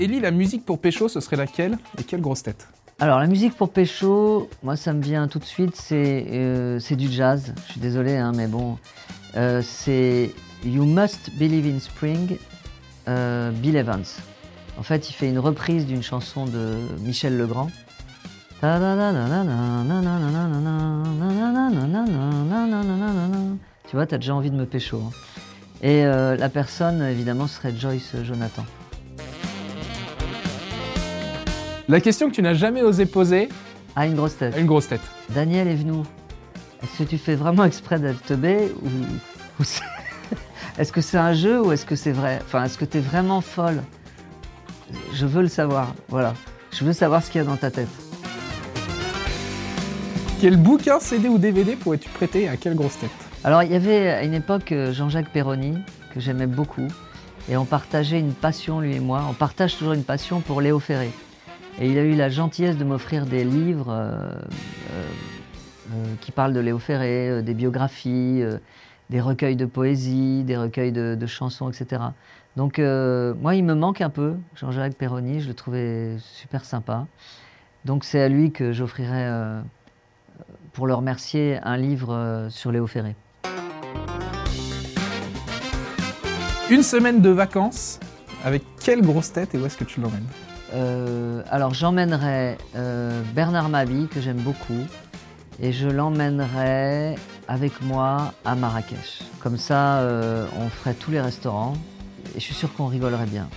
Ellie, la musique pour Pécho, ce serait laquelle et quelle grosse tête Alors, la musique pour Pécho, moi, ça me vient tout de suite, c'est euh, du jazz. Je suis désolé, hein, mais bon. Euh, c'est You Must Believe in Spring, euh, Bill Evans. En fait, il fait une reprise d'une chanson de Michel Legrand. Tu vois, t'as déjà envie de me pécho. Et la personne, évidemment, serait Joyce Jonathan. La question que tu n'as jamais osé poser Ah, une grosse tête. à une grosse tête. Daniel est venu. Est-ce que tu fais vraiment exprès d'être teubé ou, ou c'est- est-ce que c'est un jeu ou est-ce que c'est vrai? Enfin, est-ce que tu es vraiment folle? Je veux le savoir. Voilà. Je veux savoir ce qu'il y a dans ta tête. Quel bouquin, CD ou DVD pourrais-tu prêter à quelle grosse tête? Alors, il y avait à une époque euh, Jean-Jacques Perroni, que j'aimais beaucoup, et on partageait une passion, lui et moi. On partage toujours une passion pour Léo Ferré. Et il a eu la gentillesse de m'offrir des livres euh, euh, euh, qui parlent de Léo Ferré, des biographies, des recueils de poésie, des recueils de, chansons, etc. Donc, moi, il me manque un peu, Jean-Jacques Perroni, je le trouvais super sympa. Donc, c'est à lui que j'offrirai, pour le remercier, un livre sur Léo Ferré. Une semaine de vacances, avec quelle grosse tête et où est-ce que tu l'emmènes Euh, alors j'emmènerai euh, Bernard Mabi, que j'aime beaucoup, et je l'emmènerai avec moi à Marrakech. Comme ça, euh, on ferait tous les restaurants, et je suis sûr qu'on rigolerait bien.